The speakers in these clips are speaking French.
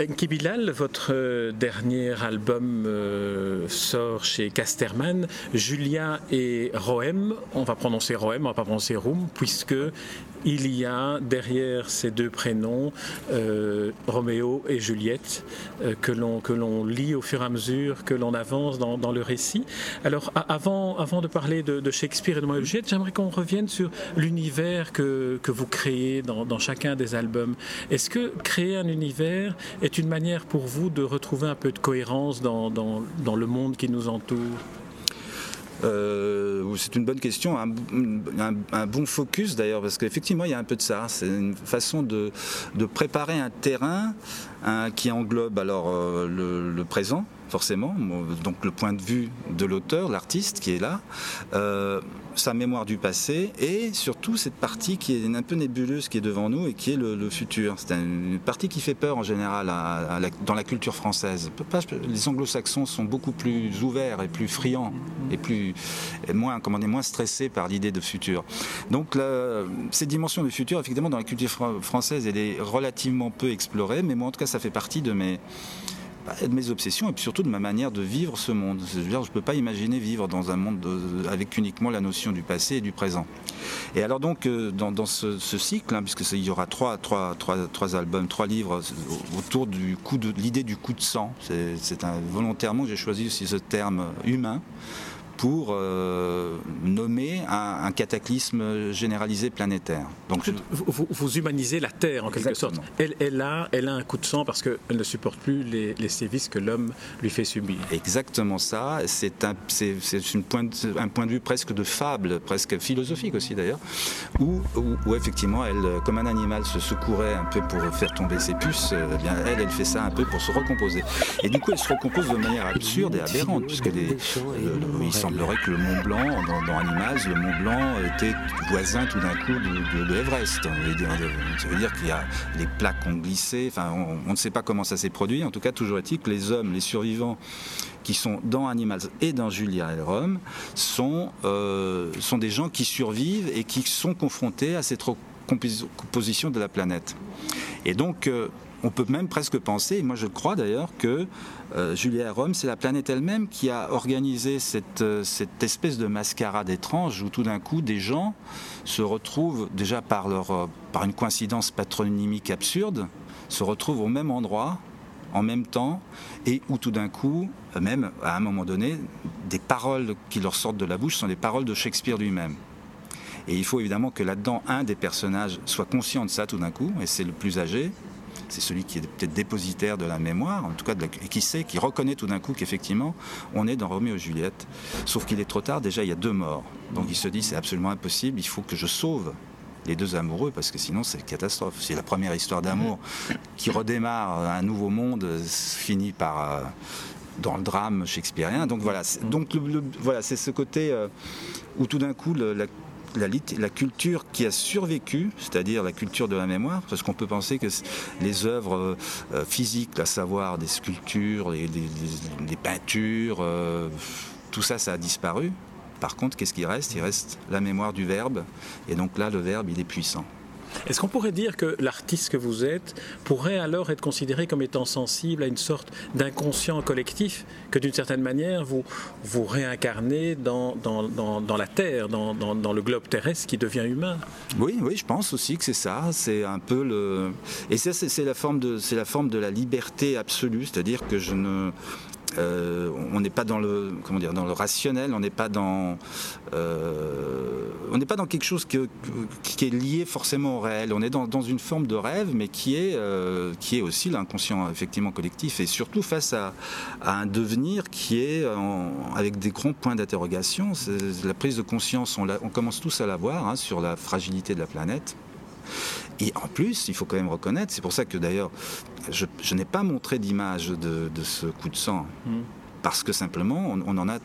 Enki Bilal, votre euh, dernier album euh, sort chez Casterman. Julia et Roem, on va prononcer Roem, on va pas prononcer Roum, puisque il y a derrière ces deux prénoms euh, Roméo et Juliette euh, que l'on lit au fur et à mesure que l'on avance dans, le récit. Alors avant avant de parler de, Shakespeare et de Roméo et Juliette, j'aimerais qu'on revienne sur l'univers que, que vous créez dans chacun des albums. Est-ce que créer un univers est une manière pour vous de retrouver un peu de cohérence dans, le monde qui nous entoure? Euh, c'est une bonne question, un, bon focus d'ailleurs, parce qu'effectivement il y a un peu de ça. C'est une façon de, préparer un terrain hein, qui englobe alors euh, le présent, forcément, donc le point de vue de l'auteur, l'artiste qui est là, euh, sa mémoire du passé et surtout cette partie qui est un peu nébuleuse qui est devant nous et qui est le, le futur. C'est une partie qui fait peur en général à- à la- dans la culture française. Les anglo-saxons sont beaucoup plus ouverts et plus friands et plus et moins, comment dire, moins stressés par l'idée de futur. Donc la- cette dimension du futur, effectivement, dans la culture fran- française, elle est relativement peu explorée, mais moi en tout cas ça fait partie de mes de mes obsessions et puis surtout de ma manière de vivre ce monde. Je ne peux pas imaginer vivre dans un monde de- avec uniquement la notion du passé et du présent. Et alors donc euh, dans, ce, cycle, hein, puisque il y aura trois, trois, trois, trois albums, trois livres euh, autour du coup de l'idée du coup de sang. C'est volontairement j'ai choisi aussi ce terme humain pour euh, nommer un, un cataclysme généralisé planétaire. Donc je- vous, humanisez la Terre en quelque Exactement. sorte. Elle, elle, a, elle a un coup de sang parce qu'elle ne supporte plus les, les sévices que l'homme lui fait subir. Exactement ça. C'est un, c'est, une un point de vue presque de fable, presque philosophique aussi d'ailleurs, où, où, où effectivement, elle, euh, comme un animal, se secourait un peu pour faire tomber ses puces. euh, eh bien, elle, elle fait ça un peu pour se recomposer. Et du coup, elle se recompose de manière absurde et aberrante, puisque les, le- le- il semblerait que le Mont Blanc, dans, dans Animals, le Mont Blanc était voisin tout d'un coup de, de- dire- Ça veut dire qu'il y a les plaques ont glissé. Enfin, on, ne sait pas comment ça s'est produit. En tout cas, toujours est-il que les hommes, les survivants qui sont dans Animals et dans Julia et Rome sont, euh, sont des gens qui survivent et qui sont confrontés à cette recomposition de la planète. Et donc, euh, on peut même presque penser, et moi je crois d'ailleurs, que euh, Julia Rome, c'est la planète elle-même qui a organisé cette, euh, cette espèce de mascarade étrange où tout d'un coup des gens se retrouvent, déjà par, euh, par une coïncidence patronymique absurde, se retrouvent au même endroit en même temps et où tout d'un coup, même à un moment donné, des paroles qui leur sortent de la bouche sont des paroles de Shakespeare lui-même. Et il faut évidemment que là-dedans, un des personnages soit conscient de ça tout d'un coup, et c'est le plus âgé, c'est celui qui est peut-être dépositaire de la mémoire, en tout cas, de la- et qui sait, qui reconnaît tout d'un coup qu'effectivement, on est dans Roméo et Juliette. Sauf qu'il est trop tard, déjà il y a deux morts. Donc il se dit, c'est absolument impossible, il faut que je sauve les deux amoureux, parce que sinon c'est une catastrophe. C'est la première histoire d'amour qui redémarre un nouveau monde, finit par... euh, dans le drame shakespearien. Donc voilà, c'est, donc le- le- voilà, c'est ce côté euh, où tout d'un coup le- la, la, culture qui a survécu, c'est-à-dire la culture de la mémoire, parce qu'on peut penser que les œuvres euh, euh, physiques, à savoir des sculptures, les peintures, euh, tout ça, ça a disparu. Par contre, qu'est-ce qui reste? Il reste la mémoire du verbe, et donc là, le verbe, il est puissant. Est-ce qu'on pourrait dire que l'artiste que vous êtes pourrait alors être considéré comme étant sensible à une sorte d'inconscient collectif que d'une certaine manière vous, vous réincarnez dans, dans, dans, la Terre, dans, dans, le globe terrestre qui devient humain? Oui, oui, je pense aussi que c'est ça. C'est un peu le. Et ça, c'est la forme de, la forme de la liberté absolue, c'est-à-dire que je ne. Euh, on n'est pas dans le comment dire dans le rationnel, on n'est pas dans euh, on n'est pas dans quelque chose qui est lié forcément au réel. On est dans, une forme de rêve, mais qui est euh, qui est aussi l'inconscient effectivement collectif et surtout face à, un devenir qui est avec des grands points d'interrogation. La prise de conscience, on, commence tous à la voir hein, sur la fragilité de la planète. Et en plus, il faut quand même reconnaître, c'est pour ça que d'ailleurs, je, je n'ai pas montré d'image de, de ce coup de sang, Mhm. parce que simplement, on, on en a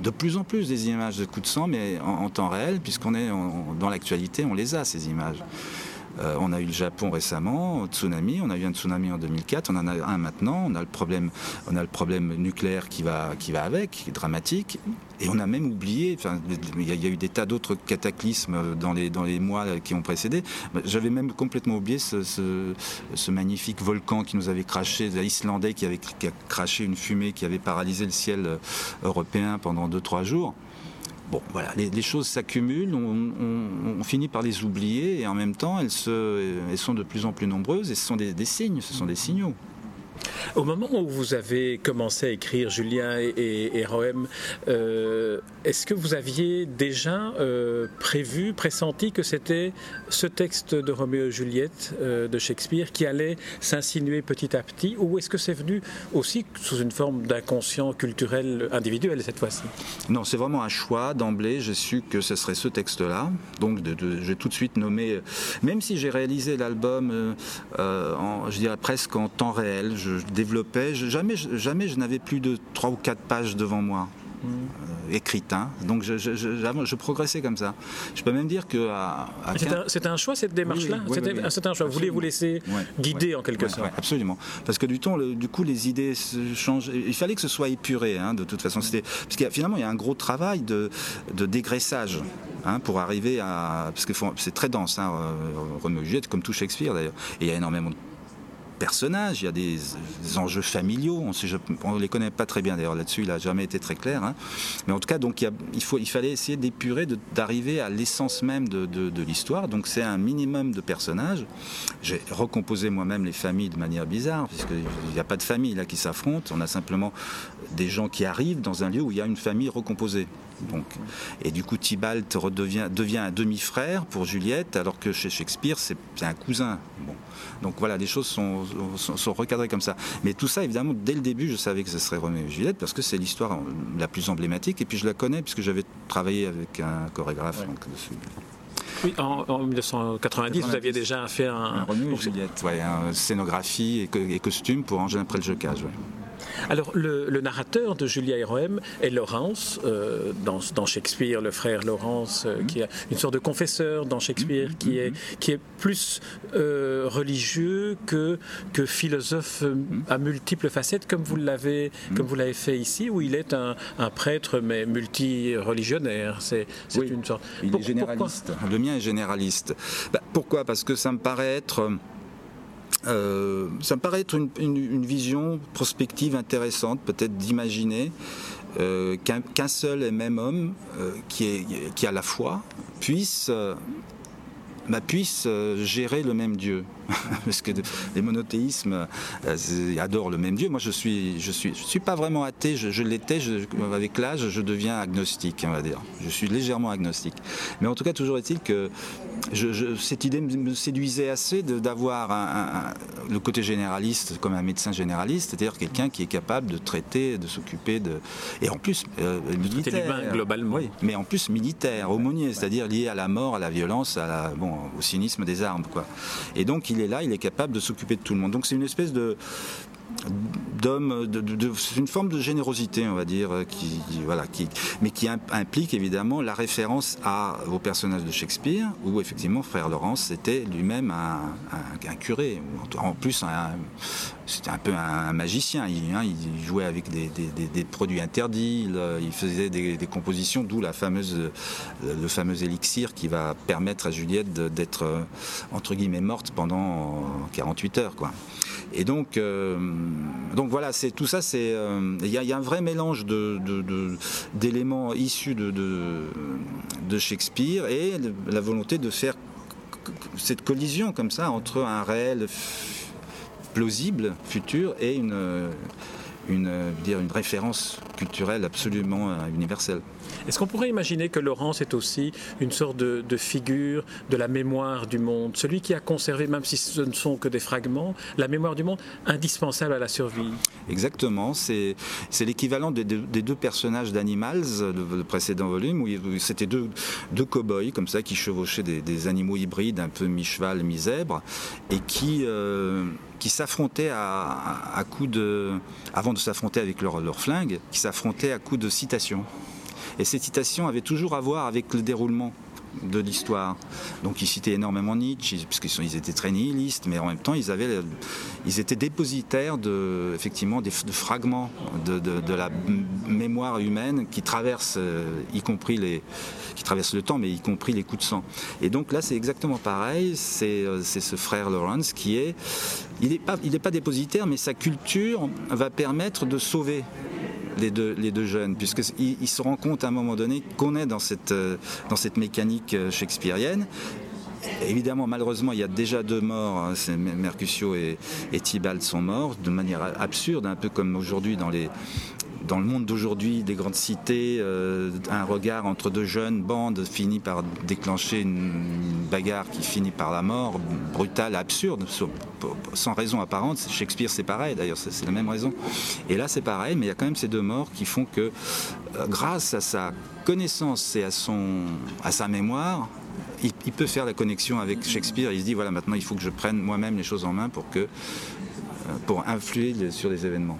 de plus en plus des images de coups de sang, mais en, en temps réel, puisqu'on est dans l'actualité, on les a, ces images. On a eu le Japon récemment, tsunami, on a eu un tsunami en 2004, on en a un maintenant, on a le problème, nucléaire qui va, qui va avec, qui est dramatique. Et on a même oublié, il y, a eu des tas d'autres cataclysmes dans les, mois qui ont précédé. J'avais même complètement oublié ce, ce, magnifique volcan qui nous avait craché, l'Islandais qui avait qui craché une fumée qui avait paralysé le ciel européen pendant 2-3 jours. Bon, voilà, les, choses s'accumulent, on, finit par les oublier et en même temps, elles, sont de plus en plus nombreuses et ce sont des signes, ce sont des signaux. Au moment où vous avez commencé à écrire Julien et, et, Rohem, euh, est-ce que vous aviez déjà euh, prévu, pressenti que c'était ce texte de Roméo et Juliette euh, de Shakespeare qui allait s'insinuer petit à petit, ou est-ce que c'est venu aussi sous une forme d'inconscient culturel individuel cette fois-ci? Non, c'est vraiment un choix d'emblée. J'ai su que ce serait ce texte-là, donc j'ai tout de suite nommé, même si j'ai réalisé l'album, je dirais presque en temps réel. Développais. Jamais, jamais je n'avais plus de 3 ou 4 pages devant moi. Euh, écrites. Hein. Donc je, je, progressais comme ça. Je peux même dire que. C'était un, choix cette démarche-là C'était un choix. Vous voulez vous laisser guider en quelque sorte Absolument. Parce que du, temps, du coup, les idées changent. Il fallait que ce soit épuré, hein, de toute façon. Parce que finalement, il y a un gros travail de, de dégraissage. Hein, pour arriver à. Parce que c'est très dense, hein, Roméo Juliette, comme tout Shakespeare d'ailleurs. Et il y a énormément de personnages, il y a des, enjeux familiaux, on ne les connaît pas très bien d'ailleurs là-dessus, il n'a jamais été très clair. Hein. Mais en tout cas, il, faut, fallait essayer d'épurer, d'arriver à l'essence même de, l'histoire. Donc c'est un minimum de personnages. J'ai recomposé moi-même les familles de manière bizarre, puisqu'il n'y a pas de famille là qui s'affrontent, on a simplement des gens qui arrivent dans un lieu où il y a une famille recomposée. Donc, et du coup, Tybalt redevient, devient un demi-frère pour Juliette, alors que chez Shakespeare, c'est un cousin. Bon. Donc voilà, les choses sont, sont, recadrées comme ça. Mais tout ça, évidemment, dès le début, je savais que ce serait Roméo et Juliette, parce que c'est l'histoire la plus emblématique, et puis je la connais, puisque j'avais travaillé avec un chorégraphe. Donc, oui, en, 1990, vous aviez déjà fait un. un Roméo et Juliette, ouais, scénographie et, costume pour Angèle après le jocage. Ouais. Alors, le, narrateur de Julia et Rohem est Laurence, euh, dans, Shakespeare, le frère Laurence, euh, qui a une sorte de confesseur dans Shakespeare, qui, est, qui est plus euh, religieux que, que philosophe à multiples facettes, comme vous l'avez comme vous l'avez fait ici, où il est un, prêtre mais multi-religionnaire. C'est une sorte. Il est généraliste. Le mien est généraliste. Bah, pourquoi? Parce que ça me paraît être euh, ça me paraît être une, vision prospective intéressante, peut-être d'imaginer euh, qu'un seul et même homme euh, qui, a la foi puisse bah, puisse gérer le même Dieu. Parce que les monothéismes adorent le même Dieu. Moi, je suis, je suis, je suis pas vraiment athée. Je, l'étais. Avec l'âge, je deviens agnostique, on va dire. Je suis légèrement agnostique. Mais en tout cas, toujours est-il que cette idée me séduisait assez d'avoir le côté généraliste comme un médecin généraliste, c'est-à-dire quelqu'un qui est capable de traiter, de s'occuper de. Et en plus, euh, militaire. globalement. Oui, mais en plus militaire, aumônier, c'est-à-dire lié à la mort, à la violence, à bon, au cynisme des armes. Quoi. Et donc il est là, il est capable de s'occuper de tout le monde. Donc c'est une espèce de, d'hommes, de, c'est une forme de générosité, on va dire, qui, voilà, qui, mais qui implique évidemment la référence à, au personnage de Shakespeare, où effectivement Frère Laurence était lui-même un, curé, en plus c'était un peu un magicien, il, hein, il jouait avec des, produits interdits, il, faisait des, compositions, d'où le fameux élixir qui va permettre à Juliette d'être entre guillemets morte pendant 48 heures, quoi. Et donc, euh, donc voilà, c'est tout ça. C'est euh, il y, a un vrai mélange d'éléments issus de, Shakespeare et la volonté de faire cette collision comme ça entre un réel plausible futur et une, une, dire une référence culturelle absolument euh, universelle. Est-ce qu'on pourrait imaginer que Laurence est aussi une sorte de, figure de la mémoire du monde, celui qui a conservé, même si ce ne sont que des fragments, la mémoire du monde indispensable à la survie? Exactement, c'est l'équivalent des, deux personnages d'Animals, le, précédent volume, où c'était deux, deux cow-boys comme ça qui chevauchaient des, animaux hybrides, un peu mi-cheval, mi-zèbre, et qui... Euh, s'affrontaient à, coups de, avant de s'affronter avec leur, leur flingue, qui s'affrontaient à coups de citations. Et ces citations avaient toujours à voir avec le déroulement de l'histoire. Donc ils citaient énormément Nietzsche, puisqu'ils ils étaient très nihilistes, mais en même temps ils, étaient dépositaires de, effectivement, des, de fragments de, la mémoire humaine qui traverse, euh, y compris les, qui traverse le temps, mais y compris les coups de sang. Et donc là c'est exactement pareil, c'est euh, ce frère Lawrence qui est, il n'est pas dépositaire, mais sa culture va permettre de sauver les deux, jeunes, puisqu'ils se rend compte à un moment donné qu'on est dans cette, euh, dans cette mécanique euh, shakespearienne. Évidemment, malheureusement, il y a déjà deux morts. Hein, Mercutio et, et Tybalt sont morts de manière absurde, un peu comme aujourd'hui dans les, dans le monde d'aujourd'hui, des grandes cités, euh, un regard entre deux jeunes bandes finit par déclencher une, bagarre qui finit par la mort, brutale, absurde, sans raison apparente. Shakespeare, c'est pareil, d'ailleurs, c'est la même raison. Et là, c'est pareil, mais il y a quand même ces deux morts qui font que, euh, grâce à sa connaissance et à, son, à sa mémoire, il, peut faire la connexion avec Shakespeare. Il se dit voilà, maintenant il faut que je prenne moi-même les choses en main pour que, euh, pour influer sur les événements.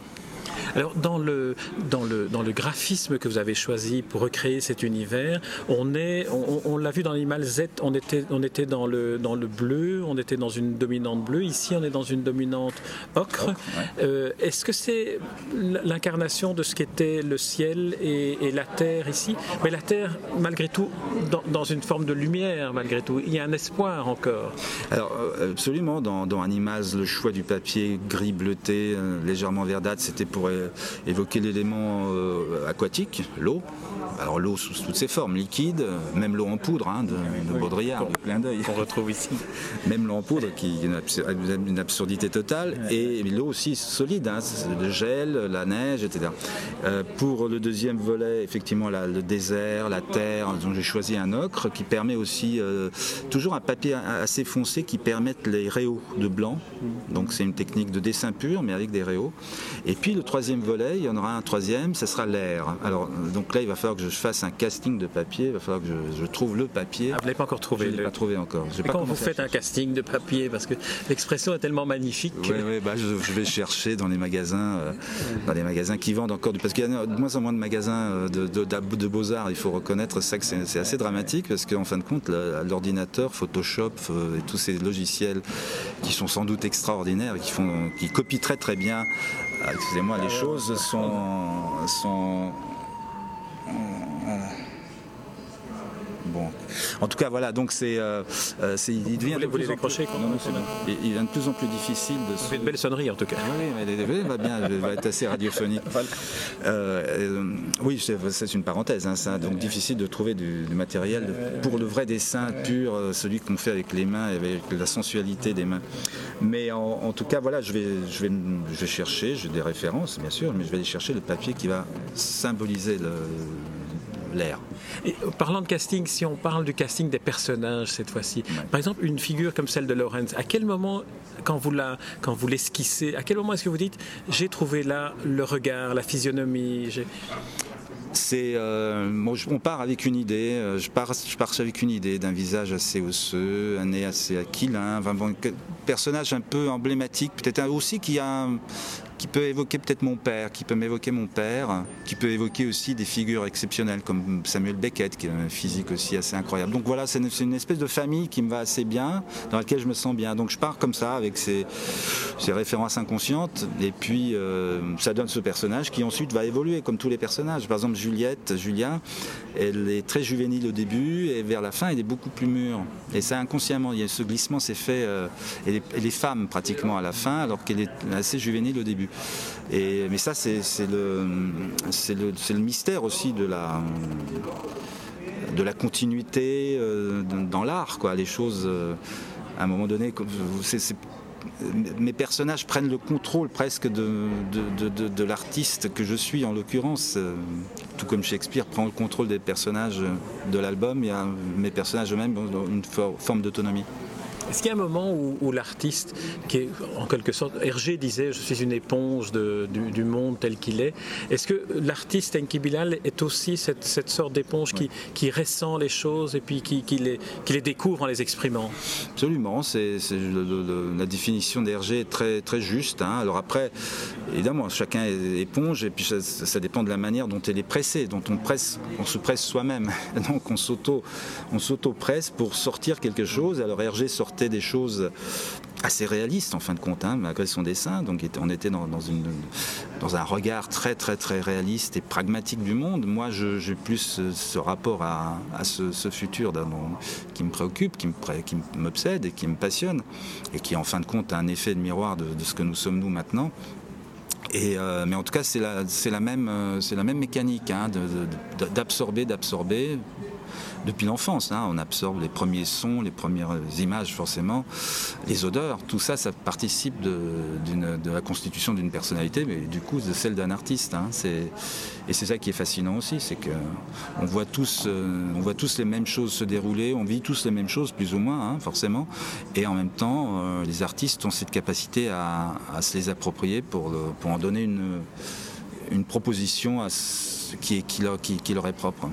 Alors dans le, dans, le, dans le graphisme que vous avez choisi pour recréer cet univers, on est, on, l'a vu dans l'animal Z, on était, on était dans, le, dans le bleu, on était dans une dominante bleue, ici on est dans une dominante ocre. Euh, est-ce que c'est l'incarnation de ce qu'était le ciel et, la terre ici? Mais la terre, malgré tout, dans, une forme de lumière, malgré tout, il y a un espoir encore. Alors euh, absolument, dans, dans Animals, le choix du papier gris bleuté, euh, légèrement verdâtre, c'était pour évoquer l'élément euh, aquatique, l'eau. Alors l'eau sous toutes ses formes, liquide, même l'eau en poudre hein, de, Baudrillard, Qu'on retrouve ici. Même l'eau en poudre qui est une absurdité totale, et l'eau aussi solide, hein, le gel, la neige, etc. Euh, pour le deuxième volet, effectivement, le désert, la terre, dont j'ai choisi un ocre qui permet aussi, euh, toujours un papier assez foncé qui permette les réaux de blanc. Donc c'est une technique de dessin pur, mais avec des réaux. Et puis le troisième volet, il y en aura un troisième, ce sera l'air. Alors donc là, il va falloir que je fasse un casting de papier, il va falloir que je, trouve le papier. Ah, vous ne l'avez pas encore trouvé Je ne l'ai pas trouvé encore. quand vous faites un casting de papier, parce que l'expression est tellement magnifique. Oui, bah, je, vais chercher dans les magasins, euh, dans les magasins qui vendent encore, parce qu'il y a de moins en moins de magasins euh, de, de, beaux-arts, il faut reconnaître ça que c'est assez dramatique, parce qu'en fin de compte, l'ordinateur, Photoshop euh, et tous ces logiciels qui sont sans doute extraordinaires, qui, font, qui copient très très bien ah, excusez-moi, les choses sont, sont Bon. En tout cas, voilà, donc c'est. Euh, euh il devient de plus en plus, il, de plus en plus difficile de. C'est une belle sonnerie en tout cas. Ah oui, mais elle va bien, elle va être assez radiophonique. Euh, oui, c'est une parenthèse, hein, ça. Donc difficile de trouver du, matériel pour le vrai dessin pur, celui qu'on fait avec les mains et avec la sensualité des mains. Mais en, tout cas, voilà, je vais, je vais, je vais chercher, j'ai des références bien sûr, mais je vais aller chercher le papier qui va symboliser le l'air. Euh, parlant de casting, si on parle du casting des personnages cette fois-ci, par exemple une figure comme celle de Lawrence, à quel moment, quand vous la, quand vous l'esquissez, à quel moment est-ce que vous dites j'ai trouvé là le regard, la physionomie c'est euh, on part avec une idée euh, je pars je pars avec une idée d'un visage assez osseux un nez assez aquilin un personnage un peu emblématique peut-être aussi qui a qui peut évoquer peut-être mon père, qui peut m'évoquer mon père, qui peut évoquer aussi des figures exceptionnelles comme Samuel Beckett, qui a un physique aussi assez incroyable. Donc voilà, c'est une, espèce de famille qui me va assez bien, dans laquelle je me sens bien. Donc je pars comme ça, avec ces, références inconscientes, et puis euh, ça donne ce personnage qui ensuite va évoluer, comme tous les personnages. Par exemple, Juliette, Julien, elle est très juvénile au début, et vers la fin, elle est beaucoup plus mûre. Et ça, inconsciemment, il y a ce glissement s'est fait, euh, elle, est, pratiquement à la fin, alors qu'elle est assez juvénile au début. Et, mais ça, c'est le, mystère aussi de la, de la continuité euh, dans l'art. Les choses, euh, à un moment donné, mes personnages prennent le contrôle presque de, l'artiste que je suis en l'occurrence. Euh, tout comme Shakespeare prend le contrôle des personnages de l'album, mes personnages eux-mêmes ont une forme d'autonomie. Est-ce qu'il y a un moment où, l'artiste, qui est en quelque sorte, Hergé disait, je suis une éponge du, monde tel qu'il est, est-ce que l'artiste Enki Bilal est aussi cette, sorte d'éponge qui, qui, ressent les choses et puis qui, les, qui les découvre en les exprimant? Absolument, c'est, la définition d'Hergé est très, très juste. Hein. Alors après, évidemment, chacun est éponge et puis ça, dépend de la manière dont elle est pressée, dont on presse, on se presse soi-même. Donc on s'auto, on s'auto-presse pour sortir quelque chose. Alors Hergé des choses assez réalistes en fin de compte, hein, malgré son dessin. Donc on était dans, un regard très très très réaliste et pragmatique du monde. Moi, j'ai plus ce rapport à, ce, futur qui me préoccupe, qui m'obsède et qui me passionne, et qui en fin de compte a un effet de miroir de, ce que nous sommes nous maintenant. Euh, mais en tout cas, c'est la, la, même, euh, la même mécanique hein, d'absorber, d'absorber, depuis l'enfance. Hein. On absorbe les premiers sons, les premières images forcément, les odeurs. Tout ça, ça participe de, la constitution d'une personnalité, mais du coup de celle d'un artiste. Hein. Et c'est ça qui est fascinant aussi, c'est qu'on voit, tous, euh, voit tous les mêmes choses se dérouler, on vit tous les mêmes choses plus ou moins, hein, forcément. Et en même temps, euh, les artistes ont cette capacité à, se les approprier pour, en donner une, proposition qui leur est propre.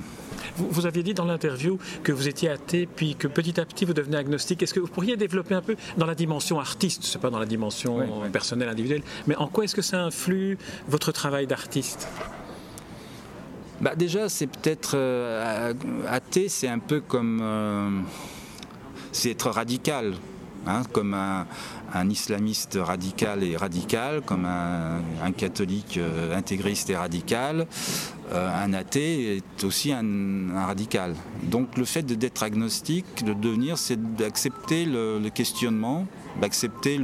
Vous, aviez dit dans l'interview que vous étiez athée, puis que petit à petit vous devenez agnostique. Est-ce que vous pourriez développer un peu dans la dimension artiste, c'est pas dans la dimension personnelle, individuelle, mais en quoi est-ce que ça influe votre travail d'artiste? Bah déjà, c'est peut-être euh, athée, c'est un peu comme euh, c'est être radical. Hein, comme un, islamiste radical et radical, comme un, catholique euh, intégriste et radical, un athée est aussi un, radical. Donc le fait d'être agnostique, de devenir, c'est d'accepter le, questionnement, d'accepter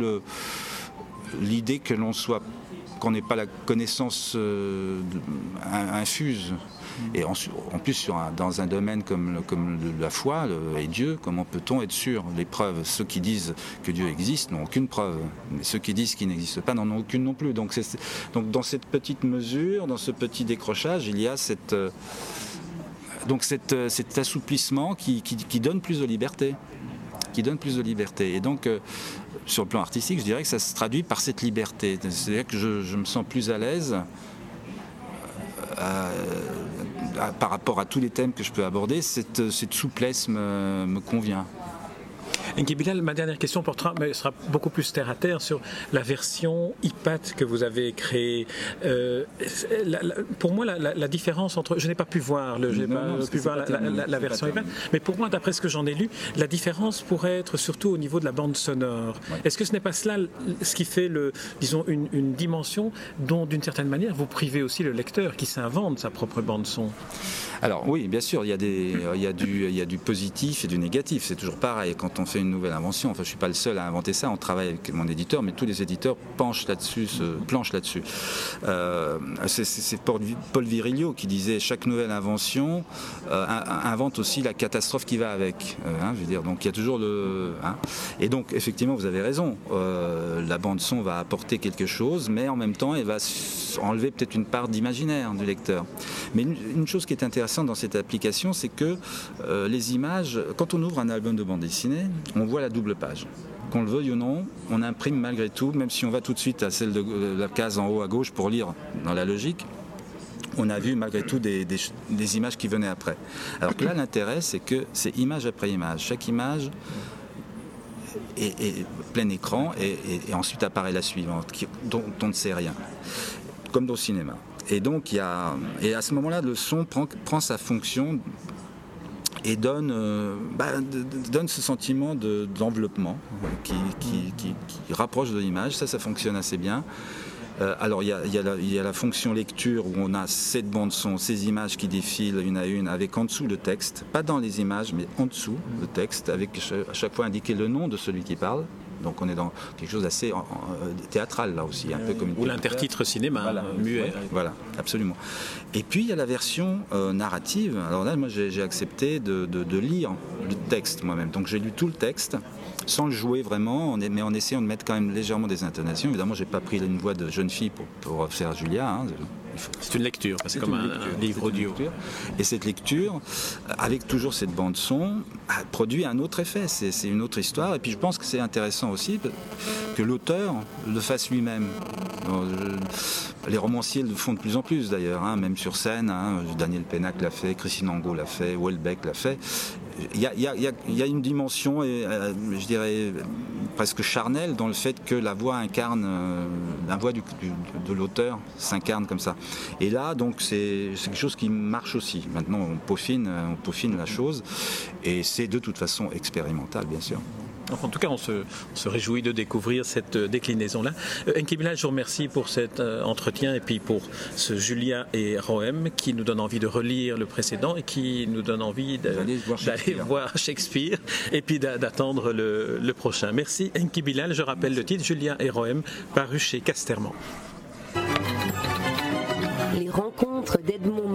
l'idée que l'on soit qu'on n'ait pas la connaissance euh, infuse. Et en, plus, dans un domaine comme, la foi et Dieu, comment peut-on être sûr? Les preuves, ceux qui disent que Dieu existe n'ont aucune preuve, mais ceux qui disent qu'il n'existe pas n'en ont aucune non plus. Donc, dans cette petite mesure, dans ce petit décrochage, il y a euh, euh, cet assouplissement qui, donne plus de liberté qui donne plus de liberté. Et donc, euh, sur le plan artistique, je dirais que ça se traduit par cette liberté. C'est-à-dire que je, me sens plus à l'aise par rapport à tous les thèmes que je peux aborder, cette, souplesse me convient. Bilal, ma dernière question portera, mais sera beaucoup plus terre à terre sur la version iPad que vous avez créée. Euh, pour moi, la, différence entre, je n'ai pas pu voir le, pu voir la, version iPad, mais pour moi, d'après ce que j'en ai lu, la différence pourrait être surtout au niveau de la bande sonore. Est-ce que ce n'est pas cela ce qui fait le, disons, une, une dimension dont, d'une certaine manière, vous privez aussi le lecteur qui s'invente sa propre bande son? Alors oui, bien sûr, il y a des, il y a du, il y a du positif et du négatif. C'est toujours pareil quand on fait nouvelle invention. Enfin, je suis pas le seul à inventer ça. On travaille avec mon éditeur, mais tous les éditeurs penchent là-dessus, se planchent là-dessus. Euh, c'est Paul Virilio qui disait chaque nouvelle invention euh, invente aussi la catastrophe qui va avec. Euh, hein, je veux dire, donc il y a toujours le. Hein. Et donc effectivement, vous avez raison. la bande son va apporter quelque chose, mais en même temps, elle va enlever peut-être une part d'imaginaire du lecteur. Mais une, chose qui est intéressante dans cette application, c'est que les images, quand on ouvre un album de bande dessinée, on voit la double page. Qu'on le veuille ou non, on imprime malgré tout, même si on va tout de suite à celle de euh, la case en haut à gauche pour lire dans la logique, on a vu malgré tout des, images qui venaient après. Alors que là, l'intérêt, c'est que c'est image après image. Chaque image est, plein écran et, ensuite apparaît la suivante, dont, on ne sait rien, comme dans le cinéma. Et donc, il y a, et à ce moment-là, le son prend, prend sa fonction et donne, euh, bah, donne ce sentiment d'enveloppement qui, qui, rapproche de l'image. Ça, ça fonctionne assez bien. Euh, alors il y, il, y a la, fonction lecture où on a cette bande son, ces images qui défilent une à une avec en dessous le texte, pas dans les images mais en dessous le texte, avec à chaque fois indiqué le nom de celui qui parle. Donc on est dans quelque chose d'assez euh, théâtral là aussi, un peu comme Ou l'intertitre cinéma, muet. Voilà, absolument. Et puis il y a la version euh, narrative. Alors là, moi j'ai accepté de, lire le texte moi-même. Donc j'ai lu tout le texte sans le jouer vraiment, mais en essayant de mettre quand même légèrement des intonations. Évidemment, j'ai pas pris une voix de jeune fille pour, faire Julia. Hein. C'est une lecture, c'est comme un, livre audio. Et cette lecture, avec toujours cette bande son, produit un autre effet. C'est une autre histoire. Et puis je pense que c'est intéressant aussi que l'auteur le fasse lui-même. Les romanciers le font de plus en plus d'ailleurs, hein, même sur scène. Hein. Daniel Pénac l'a fait, Christine Angot l'a fait, Welbeck l'a fait. Il y, a, une dimension, euh, je dirais, presque charnelle dans le fait que la voix incarne, euh, la voix de l'auteur s'incarne comme ça. Et là, donc, c'est quelque chose qui marche aussi. Maintenant, on peaufine, on peaufine la chose, et c'est de toute façon expérimental, bien sûr. En tout cas, on se, réjouit de découvrir cette euh, déclinaison-là. Enki je vous remercie pour cet entretien et puis pour ce Julien et Rohem qui nous donne envie de relire le précédent et qui nous donne envie d'aller voir Shakespeare et puis d'attendre le, prochain. Merci Enki Bilal. Je rappelle le titre Julien et Rohem, paru chez Casterman. Les rencontres d'Edmond